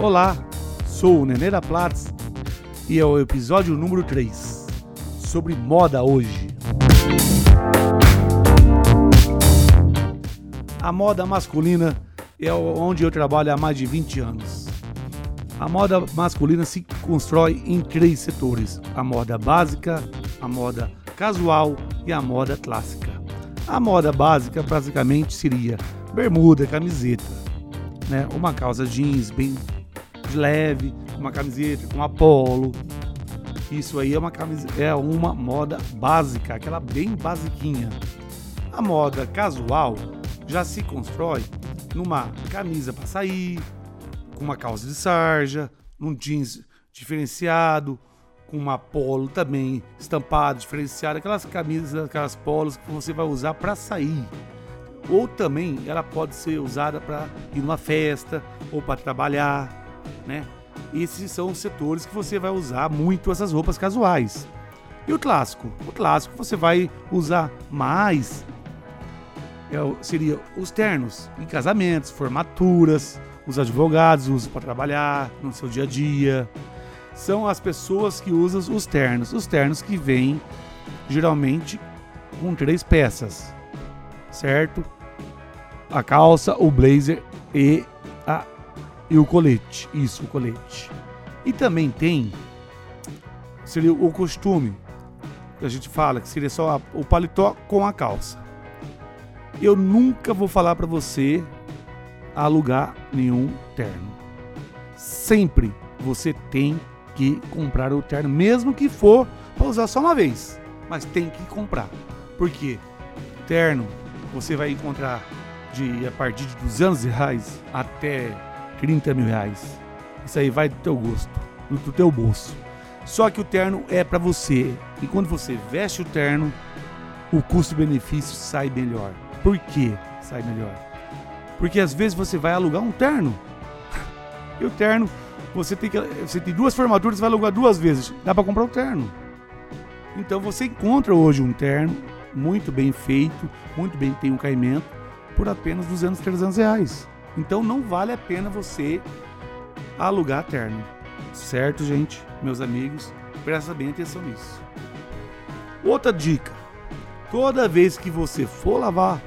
Olá, sou o Nenê da Platts e é o episódio número 3 sobre moda hoje. A moda masculina é onde eu trabalho há mais de 20 anos. A moda masculina se constrói em três setores: a moda básica, a moda casual e a moda clássica. A moda básica basicamente seria bermuda, camiseta, né? Uma calça jeans bem leve, uma camiseta com apolo. Isso aí é uma camiseta, é uma moda básica, aquela bem basiquinha. A moda casual já se constrói numa camisa para sair, com uma calça de sarja, num jeans diferenciado, com uma polo também estampado, diferenciado, aquelas camisas, aquelas polos que você vai usar para sair. Ou também ela pode ser usada para ir numa festa ou para trabalhar, né? Esses são os setores que você vai usar muito essas roupas casuais. E o clássico? O clássico você vai usar mais é, seria os ternos em casamentos, formaturas, os advogados usam para trabalhar no seu dia a dia, são as pessoas que usam os ternos. Os ternos que vêm geralmente com três peças, certo? A calça, o blazer e, a, e o colete. Isso, o colete. E também tem seria o costume que a gente fala que seria só a, o paletó com a calça. Eu nunca vou falar para você alugar nenhum terno. Sempre você tem que comprar o terno, mesmo que for para usar só uma vez. Mas tem que comprar. Porque terno você vai encontrar de a partir de 200 reais até 30 mil reais. Isso aí vai do teu gosto, do teu bolso. Só que o terno é para você. E quando você veste o terno, o custo-benefício sai melhor. Por que sai melhor? Porque às vezes você vai alugar um terno. E o terno você tem que você tem duas formaturas, vai alugar duas vezes. Dá para comprar um terno. Então você encontra hoje um terno muito bem feito, muito bem tem um caimento por apenas 200, 300 reais. Então não vale a pena você alugar terno. Certo, gente? Meus amigos, presta bem atenção nisso. Outra dica: toda vez que você for lavar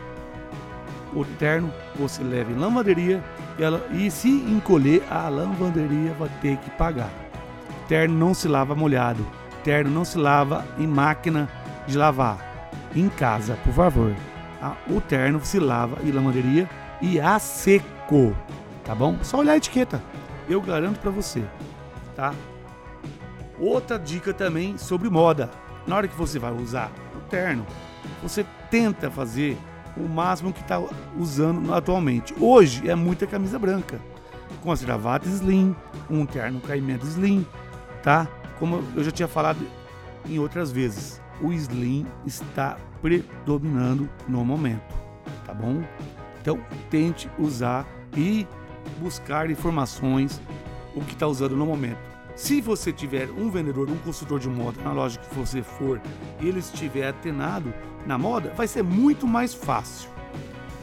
o terno, você leve em lavanderia e, ela, e se encolher, a lavanderia vai ter que pagar. Terno não se lava molhado. Terno não se lava em máquina de lavar. Em casa, por favor. Ah, o terno se lava em lavanderia e a seco. Tá bom? Só olhar a etiqueta. Eu garanto para você. Tá? Outra dica também sobre moda. Na hora que você vai usar o terno, você tenta fazer o máximo que está usando atualmente. Hoje é muita camisa branca, com as gravatas slim, um terno caimento slim, tá? Como eu já tinha falado em outras vezes, o slim está predominando no momento, tá bom? Então tente usar e buscar informações o que está usando no momento. Se você tiver um vendedor, um consultor de moda na loja que você for, ele estiver atenado na moda, vai ser muito mais fácil.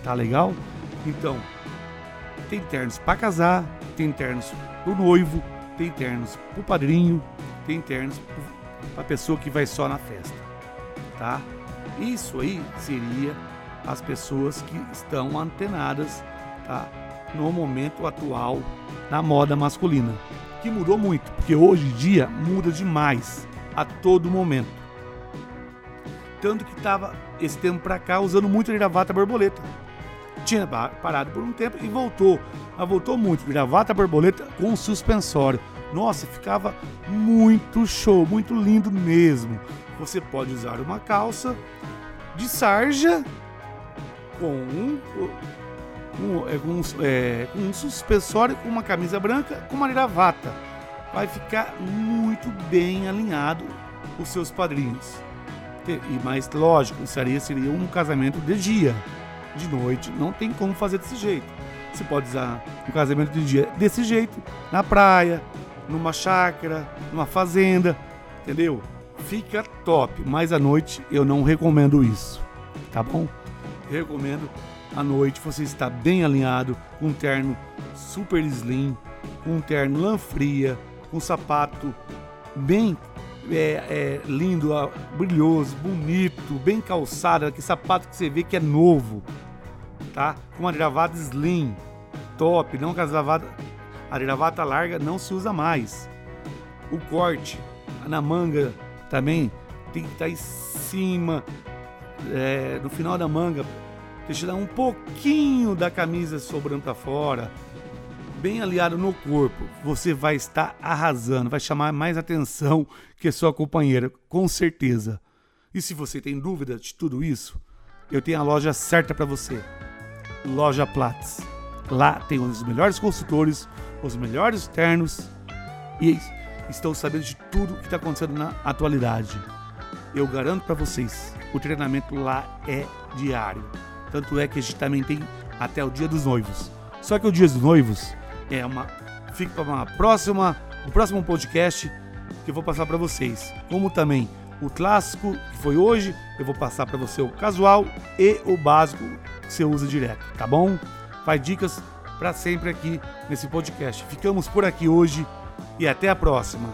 Tá legal? Então, tem ternos para casar, tem ternos pro noivo, tem ternos pro padrinho, tem ternos para pessoa que vai só na festa, tá? Isso aí seria as pessoas que estão antenadas, tá? No momento atual na moda masculina que mudou muito, porque hoje em dia muda demais a todo momento. Tanto que estava esse tempo para cá usando muito gravata borboleta. Tinha parado por um tempo e voltou. Mas voltou muito. Gravata borboleta com suspensório. Nossa, ficava muito show, muito lindo mesmo. Você pode usar uma calça de sarja com um um, é, um, é, um suspensório com uma camisa branca com uma gravata. Vai ficar muito bem alinhado os seus padrinhos. E mais lógico, isso aí seria um casamento de dia. De noite não tem como fazer desse jeito. Você pode usar um casamento de dia desse jeito, na praia, numa chácara, numa fazenda, entendeu? Fica top, mas à noite eu não recomendo isso, tá bom? Recomendo à noite você está bem alinhado, com um terno super slim, com um terno lã fria, com um sapato bem é, é, lindo, brilhoso, bonito, bem calçado, que sapato que você vê que é novo, tá? Com uma gravata slim, top, não com as gravatas, a gravata larga não se usa mais. O corte na manga também tem que estar tá em cima, é, no final da manga, deixa dar um pouquinho da camisa sobrando para fora, bem aliado no corpo, você vai estar arrasando, vai chamar mais atenção que sua companheira, com certeza. E se você tem dúvida de tudo isso, eu tenho a loja certa para você. Loja Platts. Lá tem os melhores consultores, os melhores ternos e estão sabendo de tudo que está acontecendo na atualidade. Eu garanto para vocês, o treinamento lá é diário. Tanto é que a gente também tem até o dia dos noivos. Só que o dia dos noivos é uma fica para uma próxima, o próximo podcast que eu vou passar para vocês. Como também o clássico que foi hoje, eu vou passar para você o casual e o básico que você usa direto, tá bom? Faz dicas para sempre aqui nesse podcast. Ficamos por aqui hoje e até a próxima.